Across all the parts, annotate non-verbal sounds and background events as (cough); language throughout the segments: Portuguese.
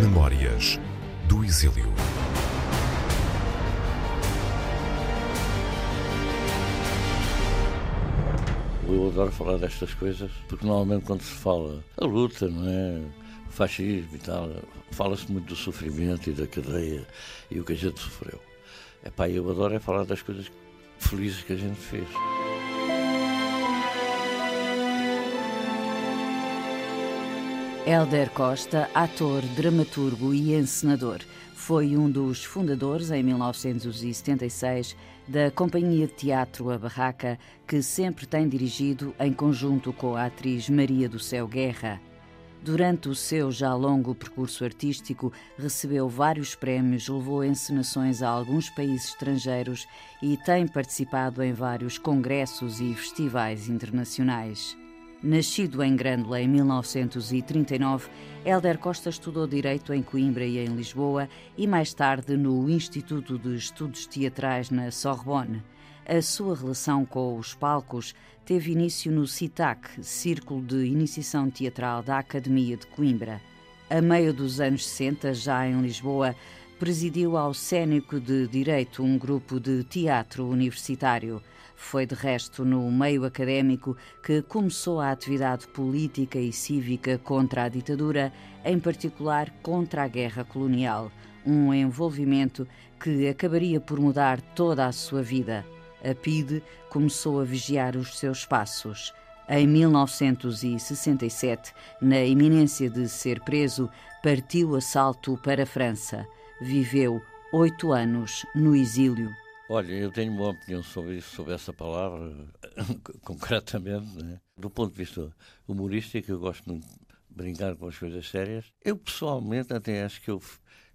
Memórias do Exílio. Eu adoro falar destas coisas, porque normalmente quando se fala a luta, não é? O fascismo e tal, fala-se muito do sofrimento e da cadeia e o que a gente sofreu. Epá, eu adoro é falar das coisas felizes que a gente fez. Hélder Costa, ator, dramaturgo e encenador, foi um dos fundadores, em 1976, da Companhia de Teatro A Barraca, que sempre tem dirigido em conjunto com a atriz Maria do Céu Guerra. Durante o seu já longo percurso artístico, recebeu vários prémios, levou encenações a alguns países estrangeiros e tem participado em vários congressos e festivais internacionais. Nascido em Grândola em 1939, Hélder Costa estudou Direito em Coimbra e em Lisboa e mais tarde no Instituto de Estudos Teatrais na Sorbonne. A sua relação com os palcos teve início no CITAC, Círculo de Iniciação Teatral da Academia de Coimbra. A meio dos anos 60, já em Lisboa, presidiu ao Cénico de Direito, um grupo de teatro universitário. Foi, de resto, no meio académico que começou a atividade política e cívica contra a ditadura, em particular contra a guerra colonial, um envolvimento que acabaria por mudar toda a sua vida. A PIDE começou a vigiar os seus passos. Em 1967, na iminência de ser preso, partiu a salto para a França. Viveu oito anos no exílio. Olha, eu tenho uma opinião sobre isso, sobre essa palavra, (laughs) concretamente. Né? Do ponto de vista humorístico, eu gosto de brincar com as coisas sérias. Eu, pessoalmente, até acho que eu,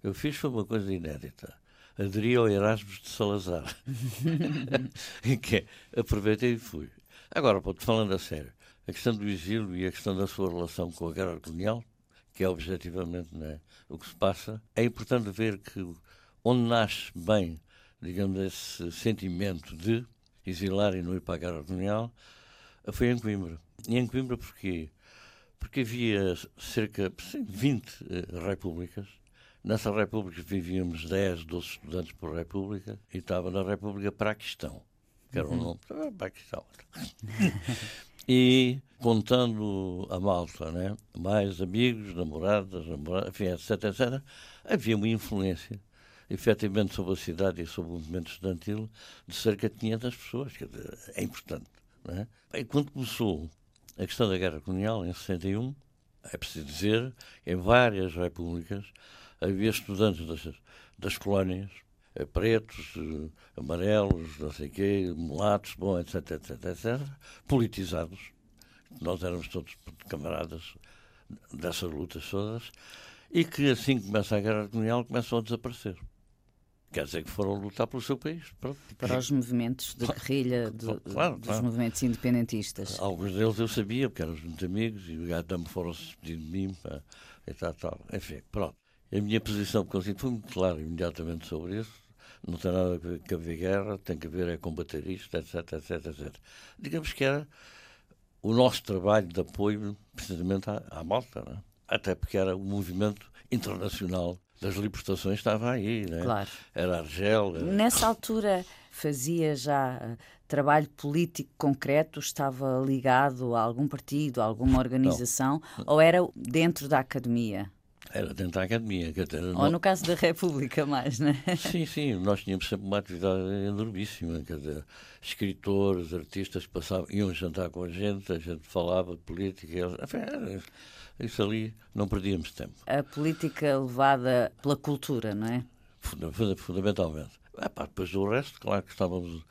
eu fiz foi uma coisa inédita. Aderi ao Erasmus de Salazar. (laughs) que é, aproveitei e fui. Agora, ponto, falando a sério, a questão do exílio e a questão da sua relação com a guerra colonial, que é objetivamente né, o que se passa, é importante ver que onde nasce bem digamos, esse sentimento de exilar e não ir para a guerra colonial, foi em Coimbra. E em Coimbra porquê? Porque havia cerca de 20 uh, repúblicas. Nessas repúblicas vivíamos 10, 12 estudantes por república e estava na República Paquistão, que era o uhum. nome, Paquistão. (laughs) e contando a malta, né? mais amigos, namoradas, namoradas, enfim, etc, etc, havia uma influência efetivamente sobre a cidade e sobre o movimento estudantil de cerca de 500 pessoas. Dizer, é importante. Não é? E quando começou a questão da guerra colonial, em 61, é preciso dizer, em várias repúblicas havia estudantes das, das colónias, eh, pretos, eh, amarelos, não sei quê, mulatos, bom, etc, etc, etc, politizados. Nós éramos todos camaradas dessas lutas todas, e que assim que começa a guerra colonial começam a desaparecer. Quer dizer que foram lutar pelo seu país. Pronto. Para os movimentos de guerrilha de, claro, dos claro. movimentos independentistas. Alguns deles eu sabia, porque eram muitos amigos, e o me foram se despedir de mim e tal, tal. Enfim, pronto. A minha posição consigo foi muito clara imediatamente sobre isso. Não tem nada a ver com haver guerra, tem que haver é combater isto, etc, etc, etc. Digamos que era o nosso trabalho de apoio precisamente à, à malta, né? até porque era um movimento internacional das libertações estava aí, né? Claro. Era Argel. Era... Nessa altura fazia já uh, trabalho político concreto? Estava ligado a algum partido, a alguma organização? Não. Ou era dentro da academia? Era dentro da academia. Ou no caso da República, mais, não é? (laughs) Sim, sim. Nós tínhamos sempre uma atividade enormíssima. Quer dizer, escritores, artistas passavam, iam jantar com a gente, a gente falava de política. Era isso ali não perdíamos tempo. A política levada pela cultura, não é? Fundamentalmente. É, pá, depois do resto, claro que estávamos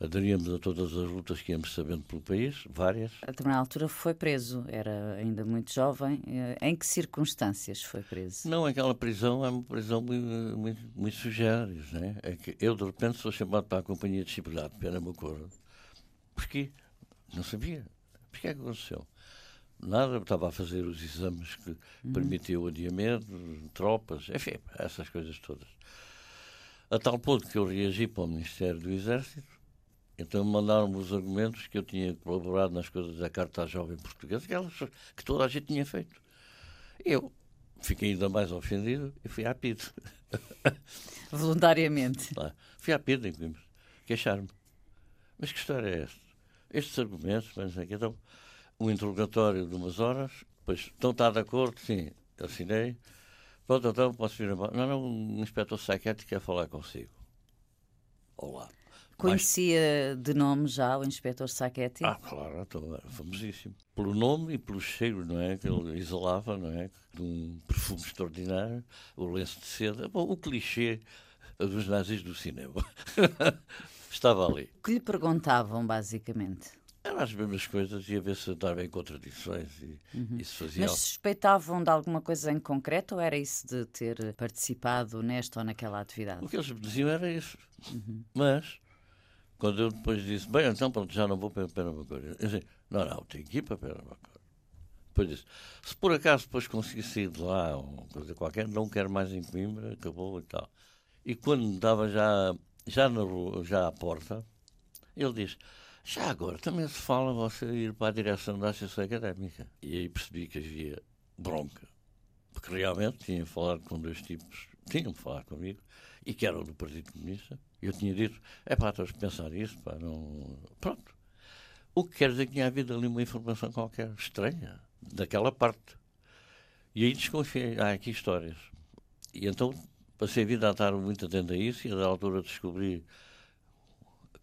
aderíamos a todas as lutas que íamos sabendo pelo país, várias. A determinada altura foi preso, era ainda muito jovem. Eh, em que circunstâncias foi preso? Não, aquela prisão é uma prisão muito, muito, muito sugere, né? É que eu, de repente, sou chamado para a companhia disciplinar de acordo. Porquê? Não sabia. Porquê é que aconteceu? Nada, estava a fazer os exames que uhum. permitiam o adiamento, tropas, enfim, essas coisas todas. A tal ponto que eu reagi para o Ministério do Exército Então mandaram-me os argumentos que eu tinha colaborado nas coisas da Carta Jovem Portuguesa, aquelas que toda a gente tinha feito. Eu fiquei ainda mais ofendido e fui à PID. (laughs) Voluntariamente. Lá. Fui à PID em Coimbra, queixar-me. Mas que história é esta? Estes argumentos, mas então, um interrogatório de umas horas, depois, estão está de acordo? Sim, assinei. Pronto, então posso vir embora. Não, não, um inspetor psiquiátrico quer falar consigo. Olá. Conhecia de nome já o inspetor Sacchetti? Ah, claro, então era famosíssimo. Pelo nome e pelo cheiro, não é? Que ele exalava, não é? De um perfume extraordinário, o lenço de seda. Bom, o clichê dos nazis do cinema. (laughs) Estava ali. O que lhe perguntavam, basicamente? Eram as mesmas coisas e a ver se estava em contradições e uhum. isso fazia. Mas suspeitavam de alguma coisa em concreto ou era isso de ter participado nesta ou naquela atividade? O que eles me diziam era isso. Uhum. Mas, quando eu depois disse, bem, então pronto, já não vou para Pernambuco. Eu disse, não, não, tenho que ir para Pernambuco. Depois disse, se por acaso depois conseguir sair de lá, ou coisa qualquer, não quero mais em Coimbra, acabou e tal. E quando estava já, já, na já à porta, ele diz, já agora, também se fala você ir para a direção da Associação Académica. E aí percebi que havia bronca. Porque realmente tinha falado com dois tipos, tinham falado comigo, e que eram do Partido Comunista. Eu tinha dito, é pá, estás a pensar isso, pá, não... Pronto. O que quer dizer que tinha havido ali uma informação qualquer estranha, daquela parte. E aí desconfiei, ah, aqui histórias. E então passei a vida a estar muito atento a isso e a altura descobri,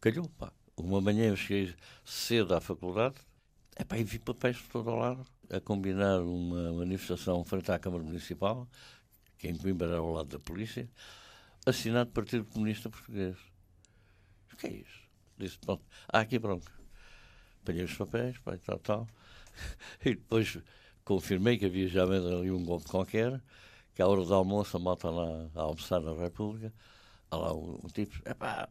calhou, pá uma manhã eu cheguei cedo à faculdade epá, e vi papéis por todo o lado a combinar uma manifestação frente à Câmara Municipal, que em Coimbra era ao lado da polícia, assinado Partido Comunista Português. O que é isso? Disse, pronto, há aqui bronca. Apanhei os papéis, pá, tal, tal. (laughs) E depois confirmei que havia já ali um golpe qualquer, que à hora do almoço a malta lá a almoçar na República, há lá um, um tipo, epá,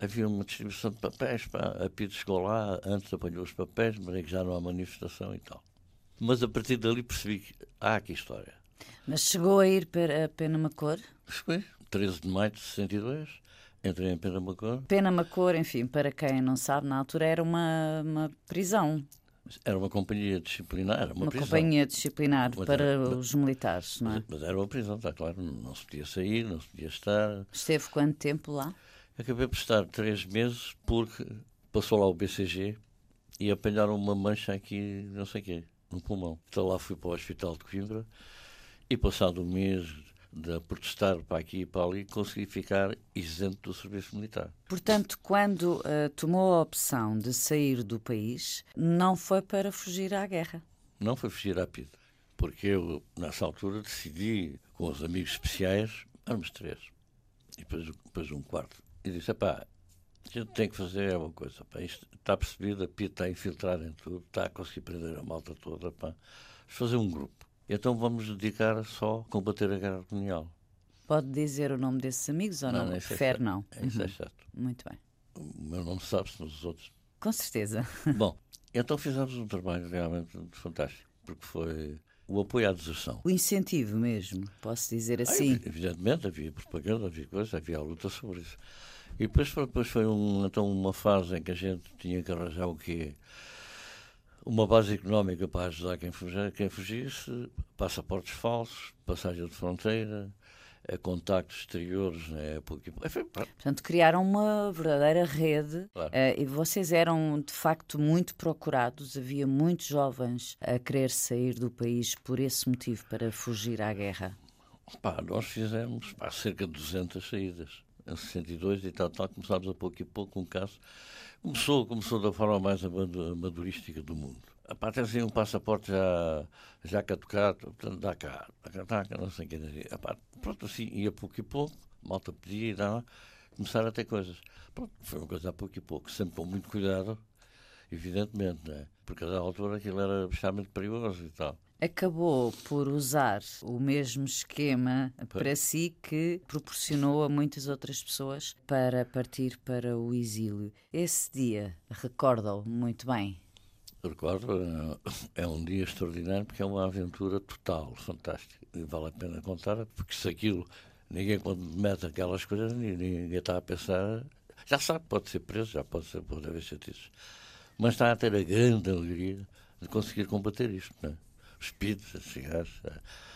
havia uma distribuição de papéis, pá, a PID chegou lá, antes apanhou os papéis, mas é que já não há manifestação e tal. Mas a partir dali percebi que há aqui história. Mas chegou a ir para Penamacor? Cheguei, 13 de maio de 62, entrei em Penamacor. Penamacor, enfim, para quem não sabe, na altura era uma, uma prisão. Era uma companhia disciplinar, uma, uma prisão. companhia disciplinar mas para era, os militares, não é? Mas era uma prisão, está claro, não se podia sair, não se podia estar. Esteve quanto tempo lá? Acabei por estar três meses porque passou lá o BCG e apanharam uma mancha aqui, não sei o quê, no pulmão. Então lá fui para o Hospital de Coimbra e passado um mês de protestar para aqui e para ali, consegui ficar isento do serviço militar. Portanto, quando uh, tomou a opção de sair do país, não foi para fugir à guerra? Não foi fugir à PID, porque eu, nessa altura, decidi, com os amigos especiais, éramos três, e depois, depois um quarto, e disse: pá, a gente tem que fazer uma coisa, pá, isto está percebido, a PIT está infiltrada em tudo, está a conseguir prender a malta toda, pá, vamos fazer um grupo. Então vamos dedicar só a combater a guerra colonial. Pode dizer o nome desses amigos ou não? não? É não? Isso é uhum. certo. Muito bem. O meu nome sabe-se, nos outros. Com certeza. (laughs) Bom, então fizemos um trabalho realmente fantástico, porque foi o apoio à deserção. O incentivo mesmo, posso dizer assim. Ah, evidentemente, havia propaganda, havia coisa, havia a luta sobre isso. E depois, depois foi um, então uma fase em que a gente tinha que arranjar o quê? Uma base económica para ajudar quem, fugia, quem fugisse, passaportes falsos, passagem de fronteira, eh, contactos exteriores, né, porque, enfim, Portanto, criaram uma verdadeira rede claro. uh, e vocês eram de facto muito procurados. Havia muitos jovens a querer sair do país por esse motivo, para fugir à guerra. Pá, nós fizemos pá, cerca de 200 saídas em 62 e tal, tal, começámos a pouco e pouco um caso. Começou, começou da forma mais amadorística do mundo. A parte assim, um passaporte já, já catucado, portanto, dá cá, dá cá, dá não sei o que dizer. Pronto, assim, ia pouco e pouco, malta pedia e dava, começaram a ter coisas. Pronto, foi uma coisa a pouco e pouco, sempre com muito cuidado, evidentemente, né? porque a altura aquilo era extremamente perigoso e tal acabou por usar o mesmo esquema para si que proporcionou a muitas outras pessoas para partir para o exílio. Esse dia, recorda-o muito bem? Recordo, é um dia extraordinário porque é uma aventura total, fantástica. E vale a pena contar, porque se aquilo, ninguém quando mete aquelas coisas, ninguém está a pensar Já sabe, pode ser preso, já pode, ser, pode haver chatices. Mas está a ter a grande alegria de conseguir combater isto. Não é? Os os cigarros,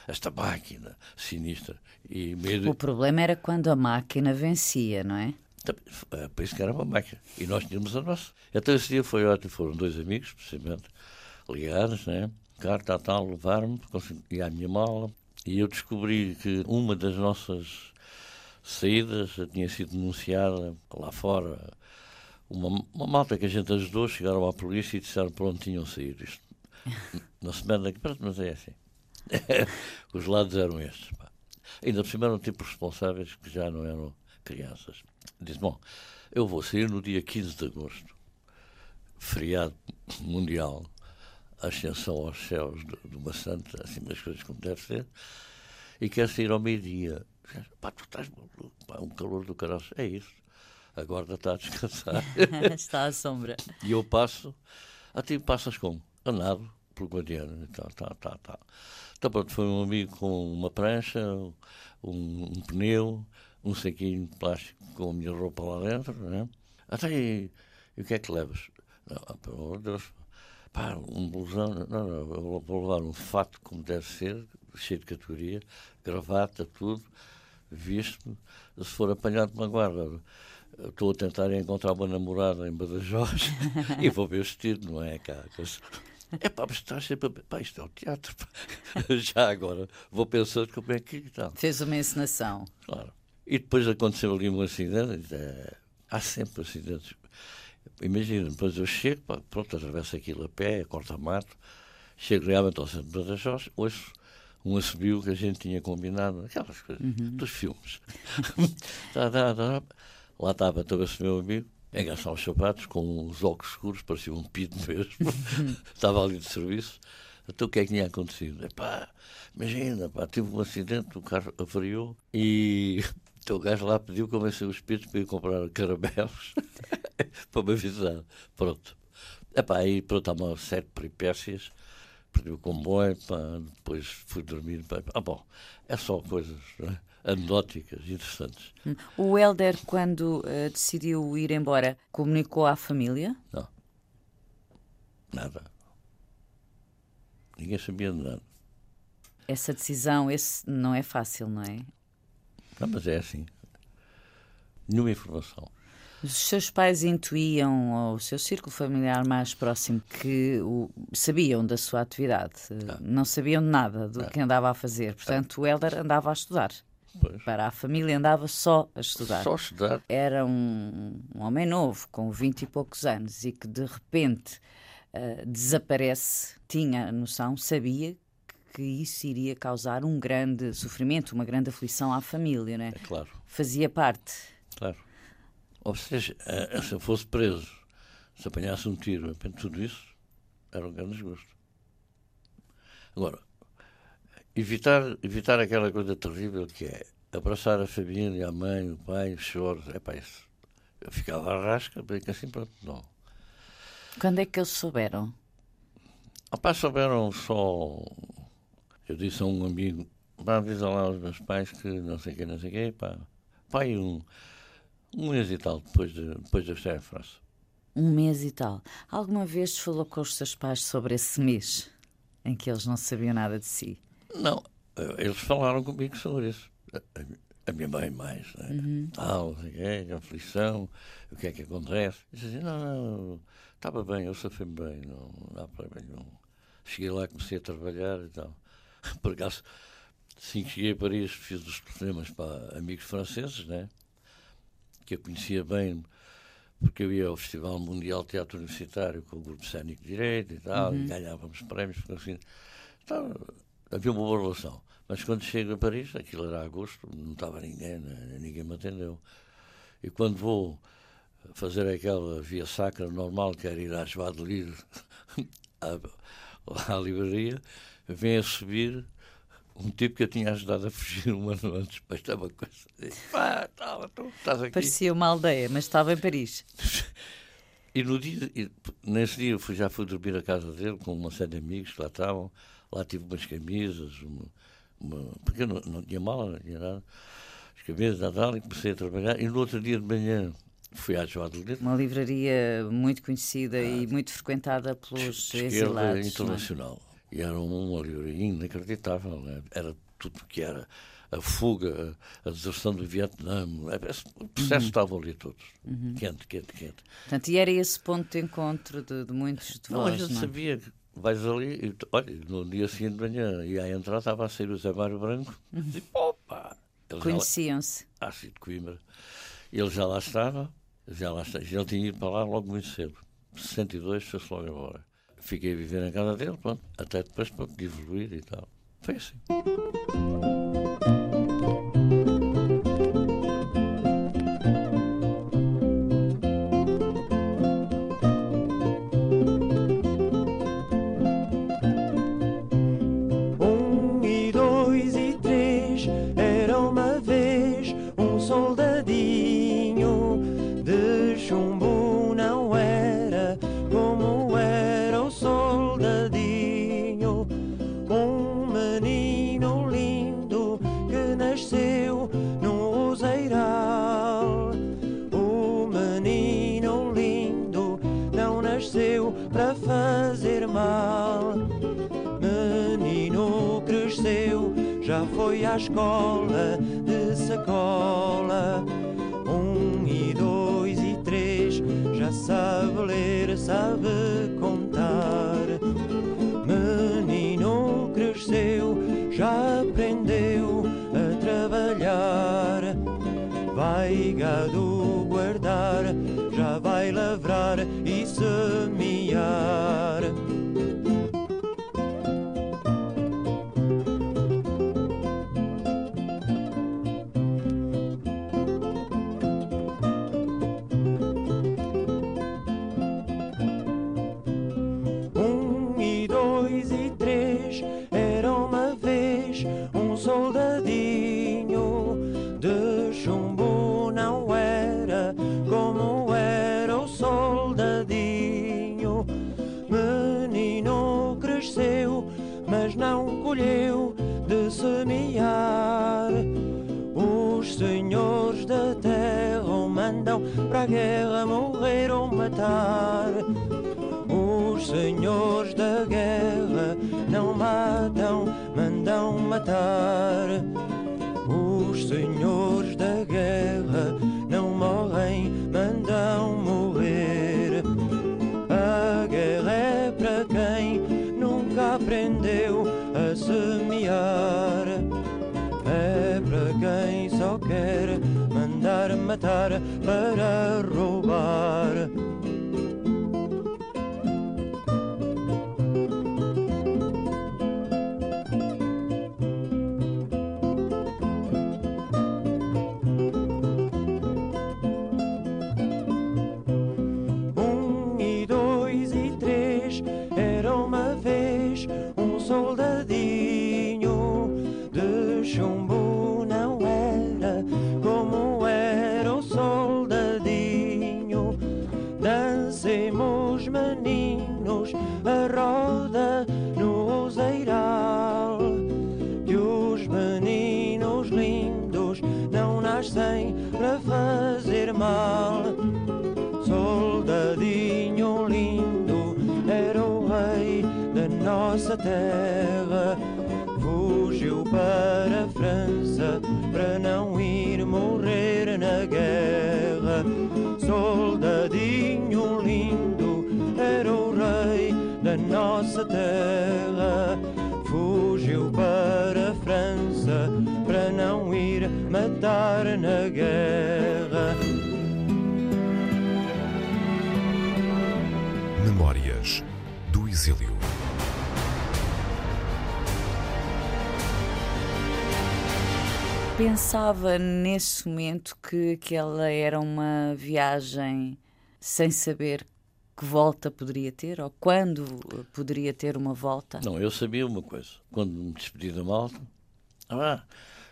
esta máquina sinistra. E. O problema era quando a máquina vencia, não é? É, por isso que era uma máquina. E nós tínhamos a nossa. Então esse dia foi ótimo. Foram dois amigos, precisamente, ligados, né? Carta a tal, levar-me, e a minha mala. E eu descobri que uma das nossas saídas tinha sido denunciada lá fora. Uma, uma malta que a gente ajudou, chegaram à polícia e disseram pronto, tinham saído. Isto, (laughs) na semana que mas é assim. (laughs) Os lados eram estes. Pá. Ainda por cima eram tipos responsáveis que já não eram crianças. Disse: Bom, eu vou sair no dia 15 de agosto, feriado mundial, ascensão aos céus de, de uma santa, assim das coisas como deve ser, e quero sair ao meio-dia. Pá, tu estás maluco, pá, um calor do caralho. É isso. A guarda está a descansar. (laughs) está à sombra. E eu passo, até passas como? A nado, Guadiana e tal, tal, tal, tal. Então pronto, foi um amigo com uma prancha, um, um pneu, um saquinho de plástico com a minha roupa lá dentro, né? Até e, e o que é que levas? Não, pelo amor de Deus, pá, um blusão, não, não, eu vou levar um fato como deve ser, cheio de categoria, gravata, tudo, visto se for apanhado uma guarda. Estou a tentar encontrar uma namorada em Badajoz (laughs) e vou ver vestido, não é, cá? É pá, mas estás sempre a... Pá, isto é o teatro. (laughs) Já agora vou pensando como é que tal. Fez uma encenação. Claro. E depois aconteceu ali um acidente. É, há sempre acidentes. Imagina, depois eu chego, pá, pronto, atravesso aquilo a pé, corta-mato, chego realmente ao centro de Badajoz, ouço um assobio que a gente tinha combinado, aquelas coisas uhum. dos filmes. (laughs) tá, tá, tá. Lá estava todo esse meu amigo, engaçar os sapatos, com os óculos escuros, parecia um pido mesmo. (laughs) estava ali de serviço. Então o que é que tinha acontecido? Epá, imagina, pá, tive um acidente, o carro avariou e (laughs) então o gajo lá pediu, convenceu os espíritos para ir comprar caramelos (laughs) para me avisar. Pronto. Epá, aí pronto, há uma série de peripécias. Perdi o comboio, pá, depois fui dormir. Pá. Ah, bom, é só coisas é? Anedóticas, interessantes. O Helder, quando uh, decidiu ir embora, comunicou à família? Não. Nada. Ninguém sabia de nada. Essa decisão, esse não é fácil, não é? Não, mas é assim. Nenhuma informação. Os seus pais intuíam, ou o seu círculo familiar mais próximo, que o, sabiam da sua atividade, não, não sabiam nada do não. que andava a fazer. Portanto, o Helder andava a estudar. Pois. Para a família andava só a estudar. Só a estudar. Era um, um homem novo, com vinte e poucos anos, e que de repente uh, desaparece. Tinha noção, sabia que isso iria causar um grande sofrimento, uma grande aflição à família, né? É claro. Fazia parte. Claro. Ou seja, eh, se eu fosse preso, se apanhasse um tiro, tudo isso era um grande desgosto. Agora, evitar, evitar aquela coisa terrível que é abraçar a família, a mãe, o pai, os choros, é para isso. Eu ficava à rasca, bem que assim, pronto, não. Quando é que eles souberam? Ah, pá, souberam só eu disse a um amigo, pá, avisa lá aos meus pais que não sei o que, não sei o que, pá. Pai, um, um mês e tal depois de, depois de eu estar em França. Um mês e tal. Alguma vez falou com os seus pais sobre esse mês em que eles não sabiam nada de si? Não, eles falaram comigo sobre isso. A, minha mãe mais, né? Uhum. Tal, não sei o que, a aflição, o que é que acontece. Eu disse assim, não, não, estava bem, eu sofri bem, não, não há problema nenhum. Cheguei lá, comecei a trabalhar e tal. (laughs) Por acaso, assim que cheguei a Paris, fiz os telefonemas para amigos franceses, né? que eu conhecia bem, porque eu ia ao Festival Mundial de Teatro Universitário com o Grupo Cénico Direito e tal, uhum. e ganhávamos prémios. Assim, então, havia uma boa relação. Mas quando chego a Paris, aquilo era agosto, não estava ninguém, né? ninguém me atendeu. E quando vou fazer aquela via sacra normal, que era ir à Joie de Lire, à, à livraria, vem a subir um tipo que eu tinha ajudado a fugir um ano antes. Mas estava coisa. Pá, estava, estás aqui. Parecia uma aldeia, mas estava em Paris. (laughs) e no dia, nesse dia, eu fui, já fui dormir à casa dele com uma série de amigos que lá estavam. Lá tive umas camisas, uma, uma, porque eu não, não tinha mala, não tinha nada. As camisas, tal, e comecei a trabalhar. E no outro dia de manhã, Fui à Joadelito. Uma livraria muito conhecida ah, e muito frequentada pelos exilados. É? internacional. É? E era uma livraria inacreditável. Né? Era tudo que era a fuga, a deserção do Vietnã. É, o processo uhum. estava ali todos. Uhum. Quente, quente, quente. Portanto, e era esse ponto de encontro de, de muitos de não, vós, a gente não? É? sabia vais ali e, olha, no dia seguinte de manhã ia à entrada, estava a sair o Zé Mário Branco uhum. e opa! Conheciam-se. Ah, sim, de Coimbra. Ele já lá estava, já lá estava. Ele tinha ido para lá logo muito cedo. 62 foi-se logo embora. Fiquei a viver na casa dele, pronto, até depois para evoluir e tal. Foi assim. Foi à escola de sacola. Um e dois e três, já sabe ler, sabe contar. Menino cresceu, já aprendeu a trabalhar. Vai gado guardar, já vai lavrar e guerra morrer ou matar. Os senhores da guerra não matam, mandam matar. Os senhores mandar matar para roubar. Fugiu para a França para não ir morrer na guerra. Soldadinho lindo era o rei da nossa terra. Fugiu para a França para não ir matar na guerra. Pensava nesse momento que aquela era uma viagem sem saber que volta poderia ter ou quando poderia ter uma volta? Não, eu sabia uma coisa. Quando me despedi da malta, ah,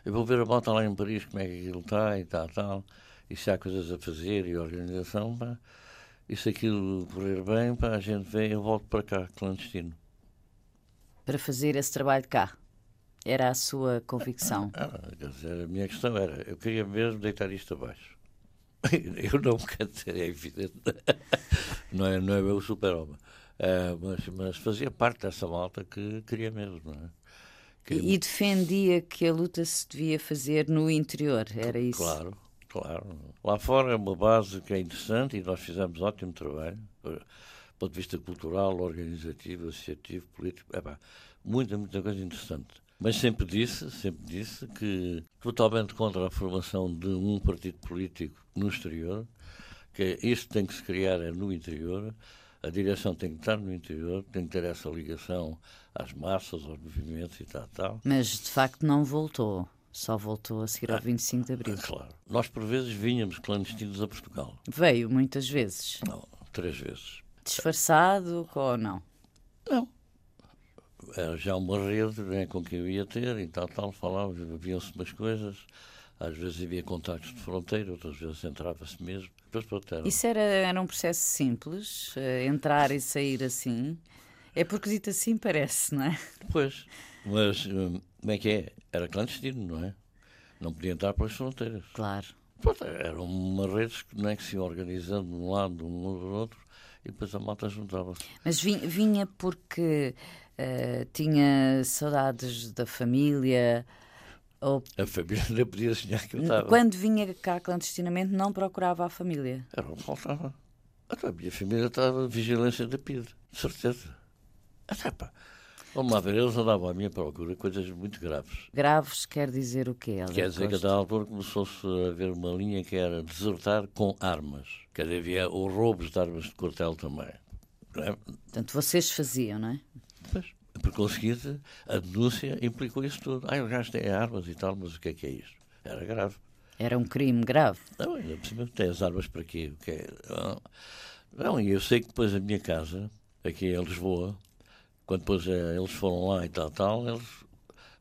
eu vou ver a malta lá em Paris, como é que aquilo está e tal, tal. E se há coisas a fazer e organização, pá, e se aquilo correr bem, pá, a gente vem eu volto para cá, clandestino. Para fazer esse trabalho cá? Era a sua convicção? Ah, a minha questão era, eu queria mesmo deitar isto abaixo. (laughs) Eu não quero dizer, é evidente. (laughs) Não é, não é o super-homem. Uh, mas, mas fazia parte dessa malta que queria mesmo, não é? E, e defendia que a luta se devia fazer no interior, era isso? Claro, claro. Lá fora é uma base que é interessante e nós fizemos ótimo trabalho, do ponto de vista cultural, organizativo, associativo, político. É pá, muita, muita coisa interessante. Mas sempre disse, sempre disse que totalmente contra a formação de um partido político no exterior, que isto tem que se criar é no interior, a direção tem que estar no interior, tem que ter essa ligação às massas, aos movimentos e tal, tal. Mas de facto não voltou. Só voltou a seguir ao 25 de Abril. Claro. Nós, por vezes, vinhamos clandestinos a Portugal. Veio muitas vezes. Não, três vezes. Disfarçado ou não? Não. Era já uma rede né, com quem eu ia ter e tal, tal, falava, haviam-se umas coisas. Às vezes havia contactos de fronteira, outras vezes entrava-se mesmo. Depois, pronto, era... Isso era, era um processo simples, uh, entrar e sair assim? É porque dito assim parece, não é? Pois, mas hum, como é que é? Era clandestino, não é? Não podia entrar pelas fronteiras. Claro. Pronto, eram uma redes que, não é, que se organizando de um lado, de um do outro, e depois a malta juntava-se. Mas vinha porque uh, tinha saudades da família, ou... A família não podia sonhar que eu estava. Quando vinha cá clandestinamente, não procurava a família? Era o que faltava. A minha família estava vigilância da PIDE, de certeza. Até pá. Vamos lá ver, eles andavam à minha procura coisas muito graves. Graves quer dizer o quê? Quer dizer que a da altura começou-se a haver uma linha que era desertar com armas. Quer dizer, havia roubos de armas de quartel também. É? Portanto, vocês faziam, não é? Pois. Por conseguinte, a denúncia implicou isso tudo. Ah, os gajos têm armas e tal, mas o que é que é isto? Era grave. Era um crime grave? Não, ainda por cima, tem as armas para quê? O que é? Não, e eu sei que depois a minha casa, aqui em Lisboa, quando depois eh, eles foram lá e tal, tal, eles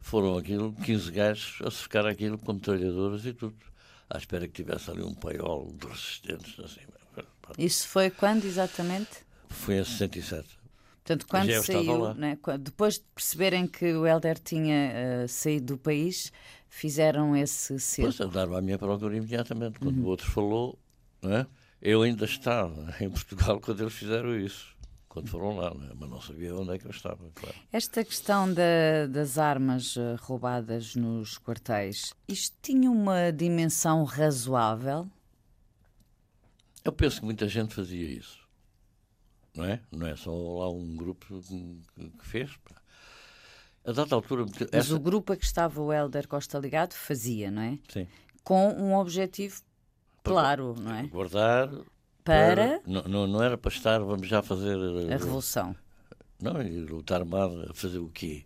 foram aquilo, 15 gajos a cercar aquilo com metralhadoras e tudo. À espera que tivesse ali um paiol de resistentes. Assim. Isso foi quando exatamente? Foi em 67. Portanto, quando saiu, né, depois de perceberem que o Helder tinha uh, saído do país, fizeram esse cerco. Pois, andaram à minha procura imediatamente. Quando uhum. o outro falou, é? eu ainda estava (laughs) em Portugal quando eles fizeram isso. Quando foram lá, né? mas não sabia onde é que eu estava, claro. Esta questão da, das armas uh, roubadas nos quartéis, isto tinha uma dimensão razoável? Eu penso que muita gente fazia isso não é? Não é só lá um grupo que, fez. A dada altura. Mas essa... o grupo a que estava o Helder Costa ligado fazia, não é? Sim. Com um objetivo claro, não é? Guardar. Para. para... Não, não, era para estar, vamos já fazer. A revolução. Não, e lutar a fazer o quê?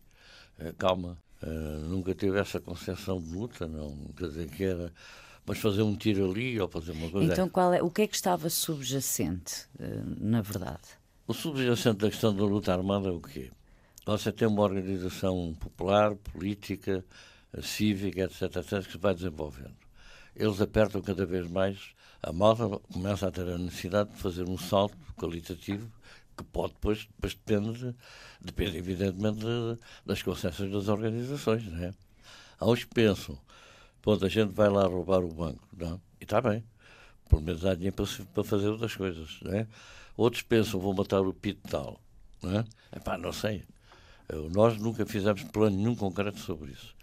Uh, calma. Uh, nunca tive essa concepção de luta, não. Quer dizer que era mas fazer um tiro ali ou fazer uma coisa. Então, qual é, o que é que estava subjacente, eh, na verdade? O subjacente da questão da luta armada é o quê? Você tem uma organização popular, política, cívica, etc, etc, que se vai desenvolvendo. Eles apertam cada vez mais, a malta começa a ter a necessidade de fazer um salto qualitativo que pode depois, depois depende, depende evidentemente das consciências das organizações, não é? Há uns que pensam Ponto, a gente vai lá roubar o banco. Não? E está bem. Pelo menos há dinheiro para, para fazer outras coisas. Não é? Outros pensam, vou matar o pito tal. Não é? Epá, não sei. Nós nunca fizemos plano nenhum concreto sobre isso.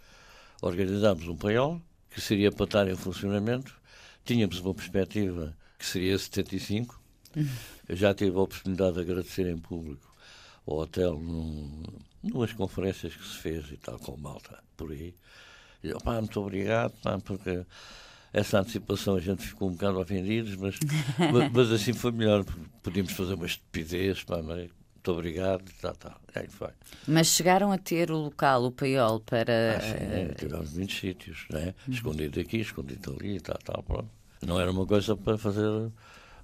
Organizámos um paiol, que seria para estar em funcionamento. Tínhamos uma perspectiva que seria 75. Eu já tive a oportunidade de agradecer em público ao hotel num, numas conferências que se fez e tal, com malta por aí. E pá, muito obrigado, pá, porque essa antecipação a gente ficou um bocado ofendidos, mas, mas, assim foi melhor. Podíamos fazer uma estupidez, pá, mas muito obrigado, tá, tá. Aí foi. Mas chegaram a ter o local, o paiol, para. Ah, sim, eh, tivemos muitos sítios, né? Uhum. escondido aqui, escondido ali, tal, tal, pronto. Não era uma coisa para fazer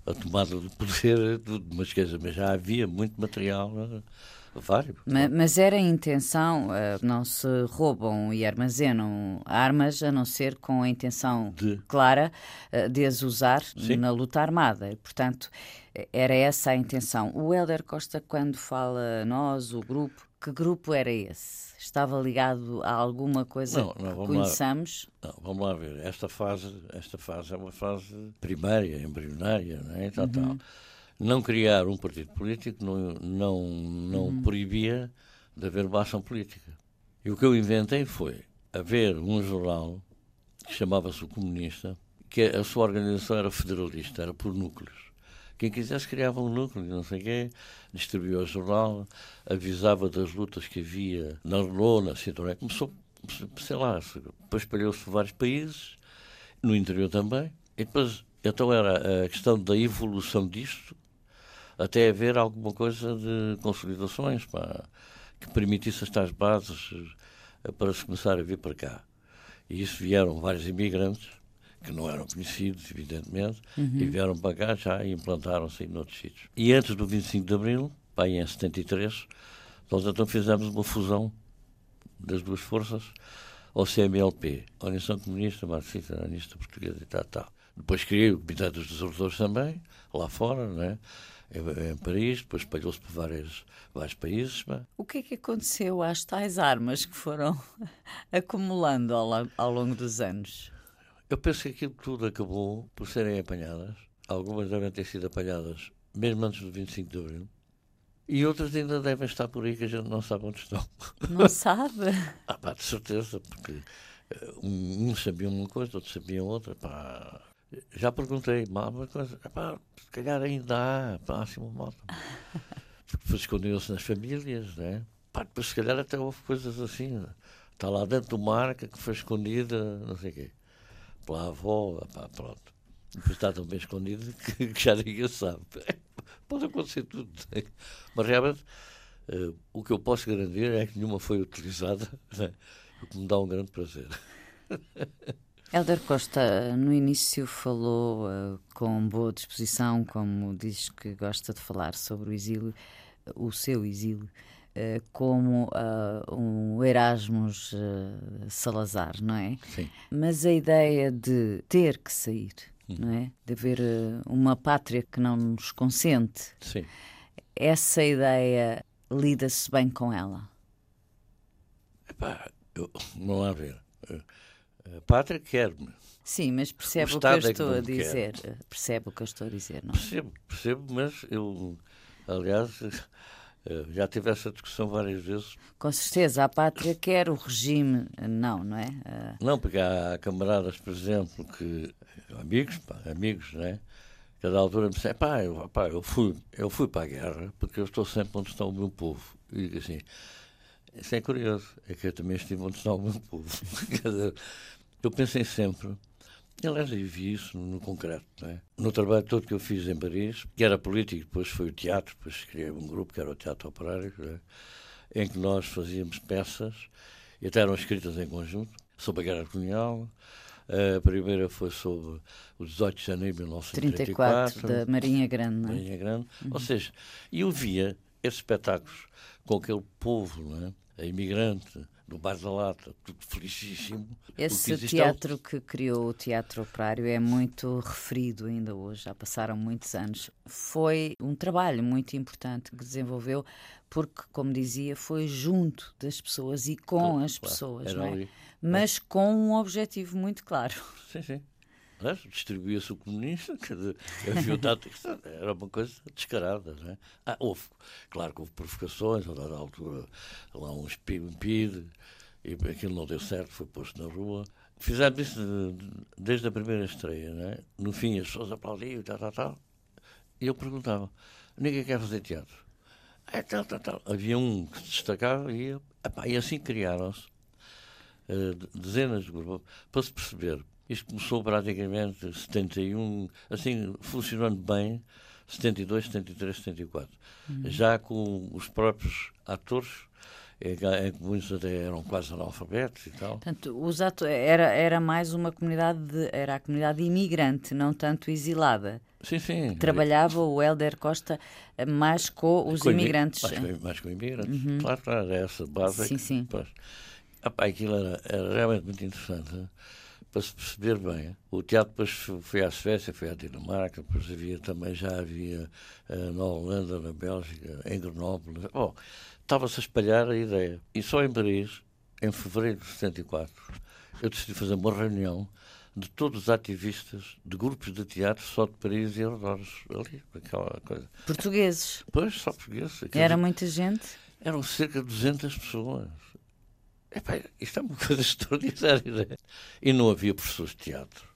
a tomada do poder, mas, quer dizer, mas já havia muito material. Né? Vários. Mas, mas, era a intenção, uh, não se roubam e armazenam armas a não ser com a intenção de. clara uh, de as usar Sim. na luta armada. Portanto, era essa a intenção. O Helder Costa, quando fala nós, o grupo, Que grupo era esse? Estava ligado a alguma coisa não, não, que conheçamos? Lá, não, vamos lá ver. Esta fase, esta fase é uma fase primária, embrionária, não é? Tal, uhum. tal. Não criar um partido político não, não, não uhum. proibia de haver uma ação política. E o que eu inventei foi haver um jornal que chamava-se o Comunista, que a sua organização era federalista, era por núcleos. Quem quisesse criava um núcleo, não sei quê, distribuía o jornal, avisava das lutas que havia na Renault, na Citroën. Começou, sei lá, depois espalhou-se vários países, no interior também. E depois, então era a questão da evolução disto, até haver alguma coisa de consolidações, pá, que permitisse estas bases eh, para se começar a vir para cá. E isso vieram vários imigrantes, que não eram conhecidos, evidentemente, uhum. e vieram para cá já e implantaram-se noutros sítios. E antes do 25 de Abril, pá, em 73, nós então fizemos uma fusão das duas forças ao CMLP, Organização Comunista, Marxista, Anarquista Portuguesa e tal, tal. Depois criei o Comitê dos Desertores também, lá fora, né? em, em Paris, depois espalhou-se por vários, vários países. Mas... O que é que aconteceu às tais armas que foram (laughs) acumulando ao, ao longo dos anos? Eu penso que aquilo tudo acabou por serem apanhadas. Algumas devem ter sido apanhadas mesmo antes do 25 de Abril. E outras ainda devem estar por aí que a gente não sabe onde estão. Não (laughs) sabe? ah, pá, de certeza, porque uh, uns sabiam uma coisa, outros sabiam outra. Pá. Já perguntei, uma coisa, pá, se calhar ainda há, uma moto. Porque escondeu-se nas famílias, né? Pá, depois se calhar até houve coisas assim. Está lá dentro de uma arca que foi escondida, não sei o quê pela avó, pá, pronto. Depois está tão bem escondido (laughs) que, que já ninguém sabe. (laughs) Pode acontecer tudo. (laughs) Mas realmente, uh, o que eu posso garantir é que nenhuma foi utilizada, né? o que me dá um grande prazer. Helder Costa, no início falou uh, com boa disposição, como diz que gosta de falar sobre o exílio, o seu exílio. Eh, como uh, um Erasmus uh, Salazar, não é? Sim. Mas a ideia de ter que sair, hum. não é? De haver uma pátria que não nos consente. Sim. Essa ideia lida-se bem com ela? Epá, eu, (laughs) vamos lá ver. A pátria quer-me. Sim, mas percebe o, o que eu é estou a dizer. Quer. Percebe o que eu estou a dizer, não é? Percebo, percebo, mas eu, aliás, já tive essa discussão várias vezes. Com certeza, a pátria quer o regime, não, não é? Eh, não, porque há camaradas, por exemplo, que. amigos, pá, amigos, né? Que a altura me disseram, pá, eu, pá eu, fui, eu fui para a guerra porque eu estou sempre onde está o meu povo. E digo assim, isso é curioso, é que eu também estive onde está o meu povo. (laughs) eu pensei sempre Aliás, eu vi isso no concreto. É? No trabalho todo que eu fiz em Paris, que era político, depois foi o teatro, depois criei um grupo que era o Teatro Operário, é? em que nós fazíamos peças, e até eram escritas em conjunto, sobre a Guerra Colonial. A primeira foi sobre o 18 de janeiro de 1934. 34, da Marinha Grande. É? Marinha Grande. Uhum. Ou seja, eu via esses espetáculos com aquele povo, não é? a imigrante, no Bar da Lata, tudo felicíssimo. Esse teatro que criou o Teatro Operário é muito referido ainda hoje, já passaram muitos anos. Foi um trabalho muito importante que desenvolveu, porque, como dizia, foi junto das pessoas e com claro, as pessoas, não é? mas com um objetivo muito claro. Sim, sim. Distribuía-se o comunista, (laughs) havia dado, era uma coisa descarada. Não é? ah, houve, claro que houve provocações, a dada altura, lá um impide, e aquilo não deu certo, foi posto na rua. Fizemos isso desde a primeira estreia, não é? No fim, as pessoas aplaudiam tal, tal, tal. E eu perguntava: ninguém quer fazer teatro? É, tal, tal, tal. Havia um que se destacava e, epá, e assim criaram-se uh, dezenas de grupos para se perceber. Isto começou praticamente em 71, assim, funcionando bem, 72, 73, 74. Uhum. Já com os próprios atores em que muitos até eram quase analfabetos e tal. Portanto, os era, era mais uma comunidade, de, era a comunidade imigrante, não tanto exilada. Sim, sim. Trabalhava o Helder Costa mais com os com imigrantes. Mais com, mais com imigrantes, uhum. claro, claro, era essa base. Sim, sim. Pois, aquilo era, era realmente muito interessante para se perceber bem. O teatro depois foi à Suécia, foi à Dinamarca, depois havia também, já havia uh, na Holanda, na Bélgica, em Grenoble. Bom, estava-se a espalhar a ideia. E só em Paris, em fevereiro de 74, eu decidi fazer uma reunião de todos os ativistas de grupos de teatro só de Paris e arredores, ali, aquela coisa. Portugueses? Pois, só portugueses. Era muita gente? Eram cerca de 200 pessoas. Epá, isto é uma coisa (laughs) extraordinária. Né? E não havia professores de teatro.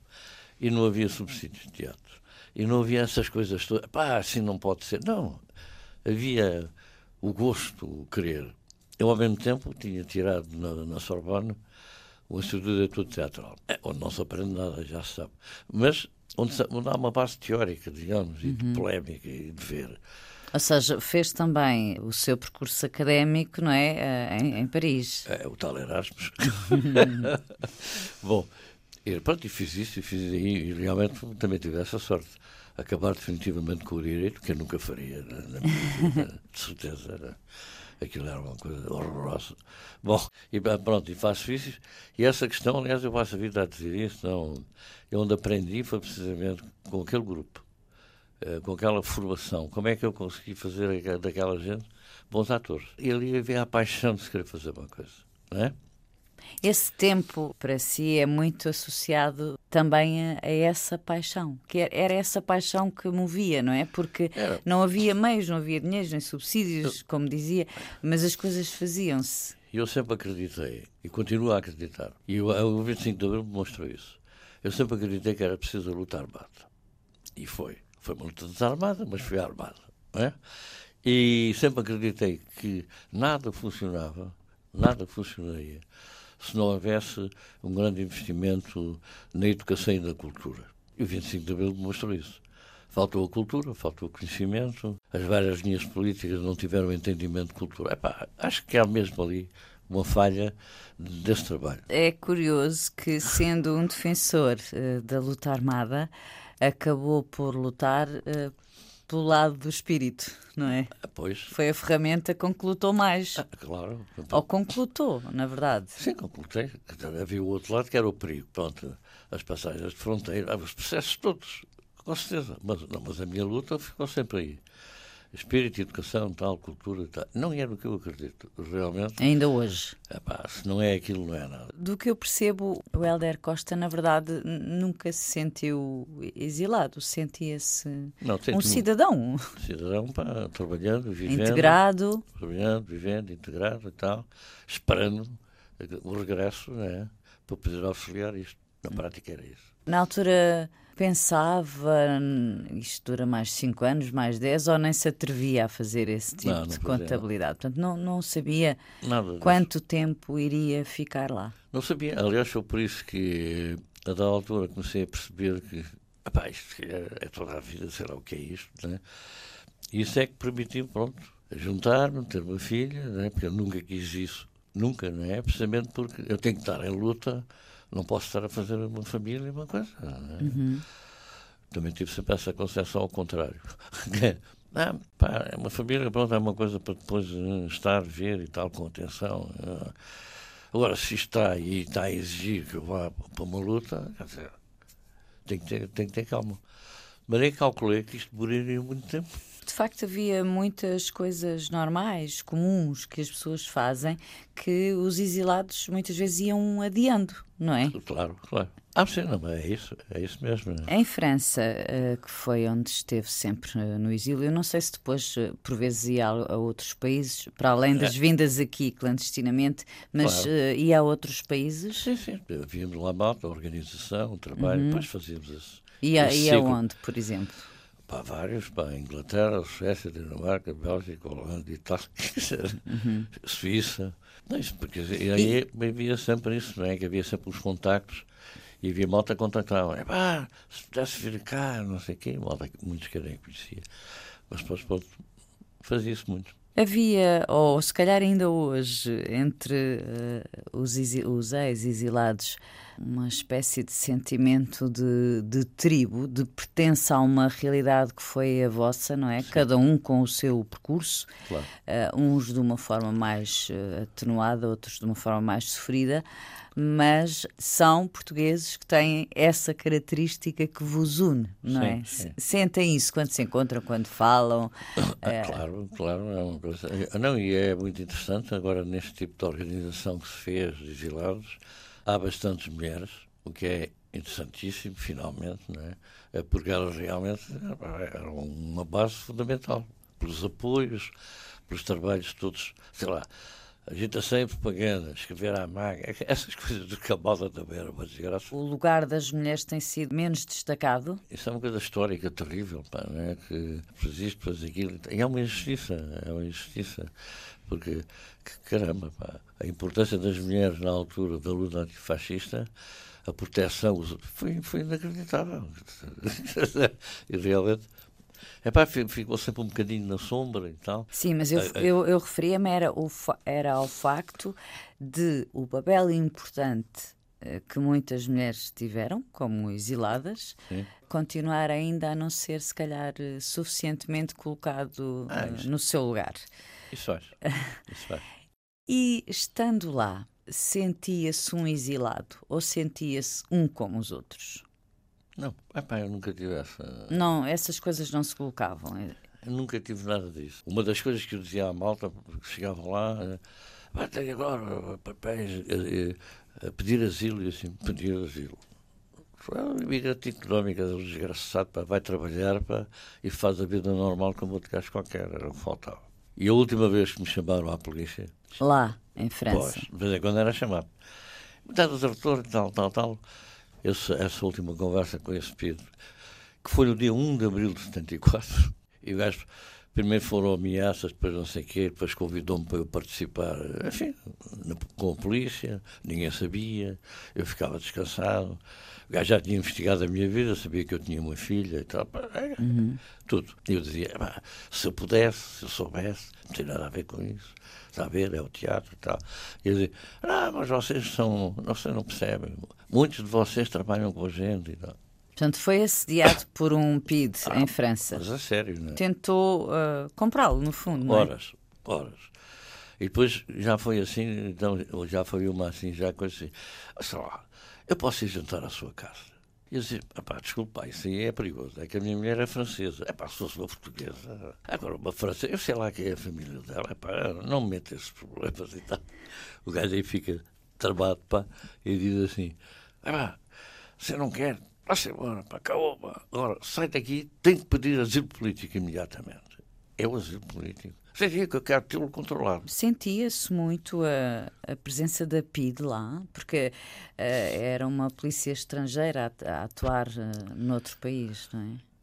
E não havia subsídios de teatro. E não havia essas coisas todas. Pá, assim não pode ser. Não. Havia o gosto, o querer. Eu, ao mesmo tempo, tinha tirado na, na Sorbonne o Instituto de Etudo Teatral, é, onde não se aprende nada, já se sabe. Mas onde, onde há uma base teórica, digamos, e de uhum. polémica e de ver. Ou seja, fez também o seu percurso académico, não é? Eh, em, em Paris. É, o tal Erasmus. (laughs) Bom, e, pronto, e fiz isso, e fiz e, e realmente também tive essa sorte. Acabar definitivamente com o direito, que eu nunca faria na, na minha vida, de certeza. Era, aquilo era uma coisa horrorosa. Bom, e pronto, e faço isso. E essa questão, aliás, eu passo a vida a dizer isso. Não, eu onde aprendi foi precisamente com aquele grupo, eh, com aquela formação. Como é que eu consegui fazer daquela gente bons atores? E ali havia a paixão de se querer fazer uma coisa, não é? Esse tempo, para si, é muito associado também a, essa paixão. que Era essa paixão que movia, não é? Porque era. não havia meios, não havia dinheiro, nem subsídios, como dizia, mas as coisas faziam-se. Eu sempre acreditei, e continuo a acreditar, e o, o 25 de Abril demonstrou isso. Eu sempre acreditei que era preciso a luta armada. E foi. Foi uma luta desarmada, mas foi armada. É? E sempre acreditei que nada funcionava, nada funcionaria se não houvesse um grande investimento na educação e na cultura. E o 25 de Abril demonstrou isso. Faltou a cultura, faltou o conhecimento, as várias linhas políticas não tiveram entendimento de cultura. Epá, acho que há mesmo ali uma falha desse trabalho. É curioso que, sendo um defensor uh, da luta armada, acabou por lutar uh, pelo lado do espírito, não é? Ah, pois. Foi a ferramenta com que lutou mais. Ah, claro. Ou com que lutou, na verdade. Sim, com que lutei. Havia o outro lado que era o perigo. Pronto, as passagens de fronteira, os processos todos, com certeza. Mas, não, mas a minha luta ficou sempre aí espírito, educação, tal, cultura, tal. Não era o que eu acredito, realmente. Ainda hoje. Epá, se não é aquilo, não é nada. Do que eu percebo, o Helder Costa, na verdade, nunca se sentiu exilado, sentia-se um cidadão. Cidadão, pá, trabalhando, vivendo. Integrado. Trabalhando, vivendo, integrado e tal, esperando o regresso, né, para poder auxiliar isto. Na prática era isso. Na altura pensava, isto dura mais 5 anos, mais 10, ou nem se atrevia a fazer esse tipo não, não de contabilidade? Portanto, não, não sabia quanto tempo iria ficar lá? Não sabia. Aliás, foi por isso que, a da altura, comecei a perceber que epá, isto é, é, toda a vida, sei lá o que é isto. Né? Isso é que permitiu, pronto, juntar-me, ter uma filha, né? porque eu nunca quis isso. Nunca, não é? Precisamente porque eu tenho que estar em luta não posso estar a fazer uma família uma coisa. É? Uhum. Também tive sempre essa concepção ao contrário. (laughs) ah, pá, é uma família, pronto, é uma coisa para depois uh, estar, ver e tal, com atenção. Uh. Agora, se está e está a exigir que eu vá para uma luta, quer dizer, tem que ter, tem que ter calma. Mas nem calculei que isto duraria muito tempo. De facto, havia muitas coisas normais, comuns, que as pessoas fazem, que os exilados muitas vezes iam adiando, não é? Claro, claro. Ah, sim, não, é isso, é isso mesmo. Em França, uh, que foi onde esteve sempre uh, no exílio, eu não sei se depois, uh, por vezes, ia a, a, outros países, para além das é. vindas aqui clandestinamente, mas claro. ia a outros países? Sim, sim. Víamos lá malta, a organização, o trabalho, uhum. depois fazíamos isso. E, a, e aonde, por exemplo? Para vários, para Inglaterra, Suécia, Dinamarca, Bélgica, Holanda, Itália, (laughs) uhum. Suíça. Não, isso, porque aí e... havia sempre isso, não é? Que havia sempre os contactos e havia malta a contactar. Ah, se pudesse vir cá, não sei o quê, malta que muitos que nem conhecia. Mas depois, pronto, fazia-se muito. Havia, ou se calhar ainda hoje, entre uh, os, os ex-exilados, uma espécie de sentimento de, de, tribo, de pertença a uma realidade que foi a vossa, não é? Sim. Cada um com o seu percurso, claro. uh, uns de uma forma mais uh, atenuada, outros de uma forma mais sofrida mas são portugueses que têm essa característica que vos une, não sim, é? Sim. Sentem isso quando se encontram, quando falam? é... (coughs) Claro, claro, é uma coisa. Não, e é muito interessante, agora neste tipo de organização que se fez, de há bastantes mulheres, o que é interessantíssimo, finalmente, é? é porque elas realmente eram uma base fundamental, pelos apoios, pelos trabalhos todos, sei lá, agitação e propaganda, escrever à máquina, essas (laughs) coisas do Cabalda também era uma desgraça. O lugar das mulheres tem sido menos destacado? Isso é uma coisa histórica terrível, pá, não é? Que faz isto, faz aquilo. E é uma injustiça, é uma injustiça. Porque, que, caramba, pá, a importância das mulheres na altura da luta antifascista, a proteção, foi, foi inacreditável. (laughs) e realmente Epá, ficou sempre um bocadinho na sombra e tal. Sim, mas eu, eu, eu referia-me era, era ao facto de o papel importante eh, que muitas mulheres tiveram, como exiladas, Sim. continuar ainda a não ser, se calhar, eh, suficientemente colocado ah, eh, no seu lugar. Isso faz. (laughs) Isso faz. e estando lá, sentia-se um exilado ou sentia-se um como os outros? Não, epá, eu nunca tive essa. Não, essas coisas não se colocavam. Eu nunca tive nada disso. Uma das coisas que eu dizia à malta, que chegavam lá, vai ter agora papéis a, a, pedir asilo, e assim, pedir asilo. Foi uma imigrante económica, desgraçado, pá, vai trabalhar pá, e faz a vida normal como outro gajo qualquer, era o que faltava. E a última vez que me chamaram à polícia. Lá, em França. Pois, de vez em quando era chamado. Do doutor tal, tal, tal esse, essa última conversa com esse Pedro, que foi no dia 1 de abril de 74, (laughs) e o gajo primeiro foram ameaças, depois não sei o quê, depois convidou-me para eu participar, enfim, com a polícia, ninguém sabia, eu ficava descansado. O gajo já tinha investigado a minha vida, sabia que eu tinha uma filha e tal, uhum. tudo. E eu dizia, se eu pudesse, se eu soubesse, não tem nada a ver com isso. Está a ver, é o teatro e tal. E eu dizia, ah, mas vocês são, vocês não percebem, muitos de vocês trabalham com a gente e tal. Portanto, foi assediado por um PID ah, em França. Mas a sério, não é? Tentou uh, comprá-lo, no fundo, é? Horas, horas. E depois já foi assim, então já foi uma assim, já coisa assim. Sei lá, eu posso ir jantar à sua casa. E eu dizia, pá, desculpa, isso aí é perigoso. É que a minha mulher é francesa. É pá, se fosse uma portuguesa. Agora, uma francesa, eu sei lá quem é a família dela. É pá, não me mete esses problemas e tal. O gajo aí fica travado, pá, e diz assim: é pá, você não quer, Vá-se embora, pá, acabou, pá. Agora, sai daqui, tem que pedir asilo político imediatamente. É o asilo político. Seria que eu quero tê-lo controlado. Sentia-se muito a, a, presença da PID lá, porque uh, era uma polícia estrangeira a, a atuar uh, noutro país, não é?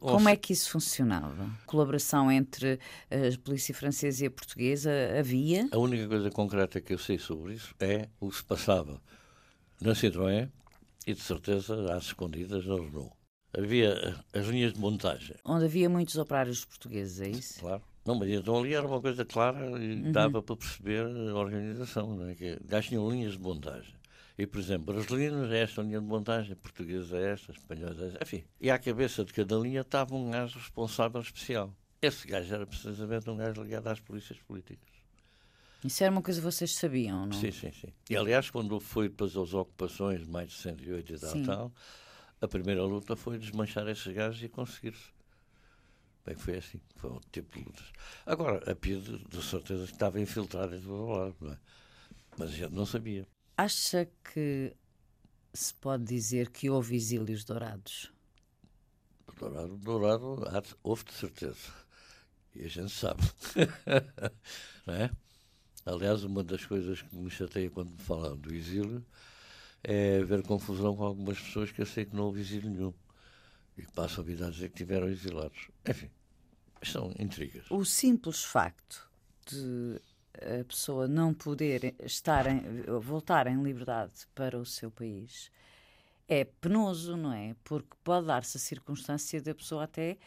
Como é que isso funcionava? Colaboração entre a polícia francesa e a portuguesa havia? A única coisa concreta que eu sei sobre isso é o que se passava na Citroën e de certeza às escondidas na Renault. Havia as linhas de montagem. Onde havia muitos operários portugueses, é isso? Claro. Não, mas então ali era uma coisa clara e uhum. dava para perceber a organização. Não é? que Gás tinham linhas de montagem. E, por exemplo, brasileiros é esta linha de montagem, portuguesa é esta, espanhóis é esta, enfim. E à cabeça de cada linha estava um gajo responsável especial. Esse gajo era precisamente um gajo ligado às polícias políticas. Isso era uma coisa que vocês sabiam, não? Sim, sim, sim. E aliás, quando foi depois as ocupações, mais de 108 e tal, tal, a primeira luta foi desmanchar esses gajos e conseguir-se. Bem, foi assim, foi um tipo de lutas. Agora, a PID, de certeza, estava infiltrada em todo lado, não é? Mas a gente não sabia. Acha que se pode dizer que houve exílios dourados? Dourado, dourado, houve de certeza. E a gente sabe. (laughs) não é? Aliás, uma das coisas que me chateia quando me falam do exílio é ver confusão com algumas pessoas que eu sei que não houve exílio nenhum e que passam a vida a dizer que tiveram exilados. Enfim, são intrigas. O simples facto de a pessoa não poder estar em, voltar em liberdade para o seu país é penoso, não é? Porque pode dar-se a circunstância da pessoa até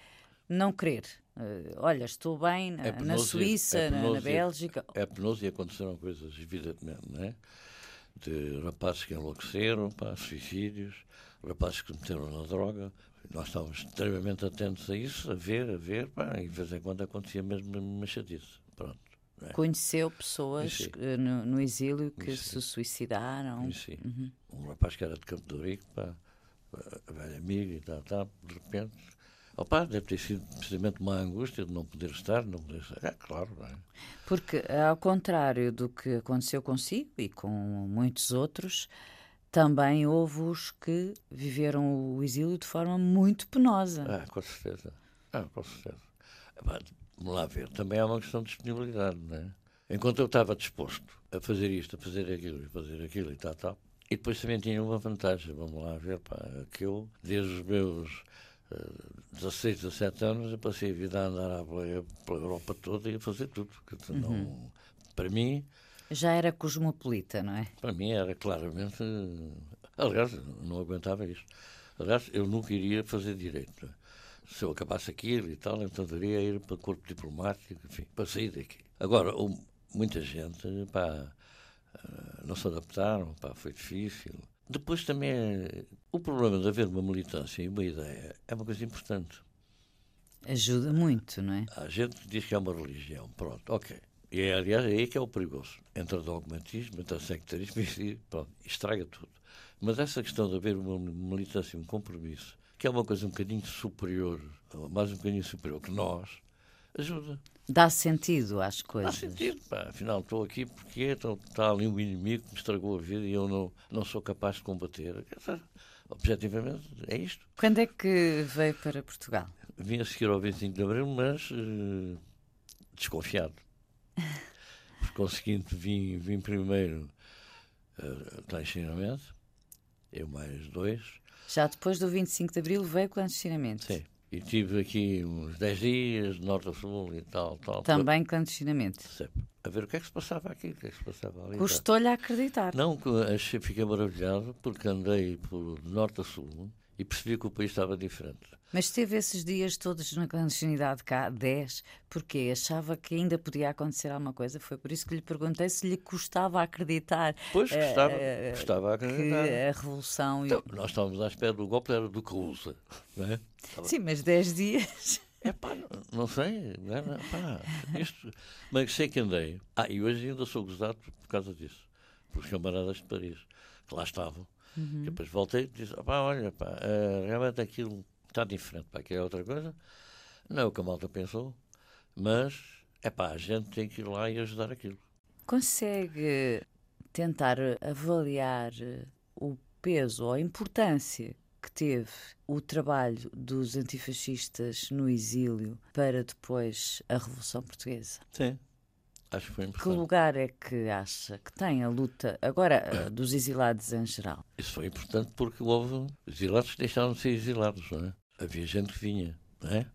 não querer. Uh, olha, estou bem na, é na Suíça, é na, na, Bélgica. É penoso e aconteceram coisas, evidentemente, não é? De rapazes que enlouqueceram, pá, suicídios, rapazes que meteram na droga. Nós estávamos extremamente atentos a isso, a ver, a ver, pá, e de vez em quando acontecia mesmo uma chatice. Pronto. É? Conheceu pessoas no, no, exílio que se suicidaram? Uhum. Um rapaz que era de Campo do Rico, pá, velho amigo e tal, tal, de repente Opa, deve ter sido precisamente uma angústia de não poder estar, não poder estar. É claro, não é? Porque, ao contrário do que aconteceu consigo e com muitos outros, também houve os que viveram o exílio de forma muito penosa. Ah, com certeza. Ah, com certeza. Vamos lá ver. Também há uma questão de disponibilidade, não é? Enquanto eu estava disposto a fazer isto, a fazer aquilo, a fazer aquilo e tal, tal, e depois também tinha uma vantagem, vamos lá ver, pá, que eu, desde os meus 16, 17 anos, eu passei a vida a andar pela, pela Europa toda e a fazer tudo. Não, uhum. Para mim. Já era cosmopolita, não é? Para mim era claramente. Aliás, não aguentava isto. Aliás, eu nunca iria fazer direito. Se eu acabasse aquilo e tal, então teria ir para o corpo diplomático, enfim, para sair daqui. Agora, muita gente, pá, eh, não se adaptaram, pá, foi difícil. Depois também, o problema de haver uma militância e uma ideia é uma coisa importante. Ajuda muito, não é? A gente diz que é uma religião, pronto, ok. E é, aliás, é aí que é o perigoso. Entra dogmatismo, entra sectarismo (laughs) e pronto, estraga tudo. Mas essa questão de haver uma militância, um compromisso, que é uma coisa um bocadinho superior, mais um bocadinho superior que nós, ajuda. Dá sentido às coisas. Dá sentido, pá. Afinal, estou aqui porque está então, ali um inimigo que me estragou a vida e eu não, não sou capaz de combater. Objetivamente, é isto. Quando é que veio para Portugal? Vim a seguir ao 25 de Abril, mas uh, desconfiado. (laughs) Por conseguinte, vim, vim primeiro uh, clandestinamente, eu mais dois. Já depois do 25 de Abril veio clandestinamente? Sim. E tive aqui uns 10 dias, de norte a sul e tal, tal. Também clandestinamente. Sempre. A ver o que é que se passava aqui, o que é que se passava ali. Custou-lhe a acreditar. Não, achei, fiquei maravilhado porque andei por norte a sul e percebi que o país estava diferente. Mas teve esses dias todos na clandestinidade cá, 10, porque achava que ainda podia acontecer alguma coisa. Foi por isso que lhe perguntei se lhe custava acreditar. Pois, custava, uh, custava acreditar. Que a revolução. Então, e... Nós estávamos à espera do golpe, era do Carusa, não é? Sim, mas 10 dias. É pá, não, sei. Era, pá, isto, mas sei que andei. Ah, e hoje ainda sou gozado por causa disso. Por camaradas de Paris, que lá estavam. Uhum. depois voltei e disse: pá, olha, pá, uh, realmente aquilo está diferente, para que é outra coisa. Não é o que a malta pensou, mas é pá, a gente tem que ir lá e ajudar aquilo. Consegue tentar avaliar o peso ou a importância que teve o trabalho dos antifascistas no exílio para depois a Revolução Portuguesa? Sim. Acho que foi importante. Que lugar é que acha que tem a luta, agora, eh, (coughs) dos exilados em geral? Isso foi importante porque houve exilados que deixaram de ser exilados, não é? Havia gente que vinha, não é?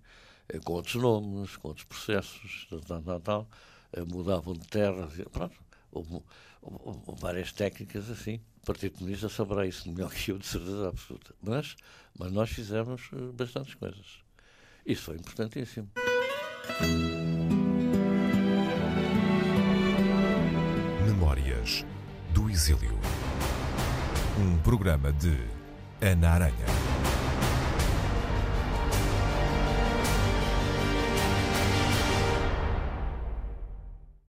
Eh, com outros nomes, com outros processos, tal, tal, tal, eh, mudavam de terra, pronto. Houve, houve, houve, várias técnicas assim. Partido Comunista saberá isso melhor que eu, de certeza absoluta. Mas, mas nós fizemos bastantes coisas. Isso foi importantíssimo. Memórias do Exílio. Um programa de Ana Aranha.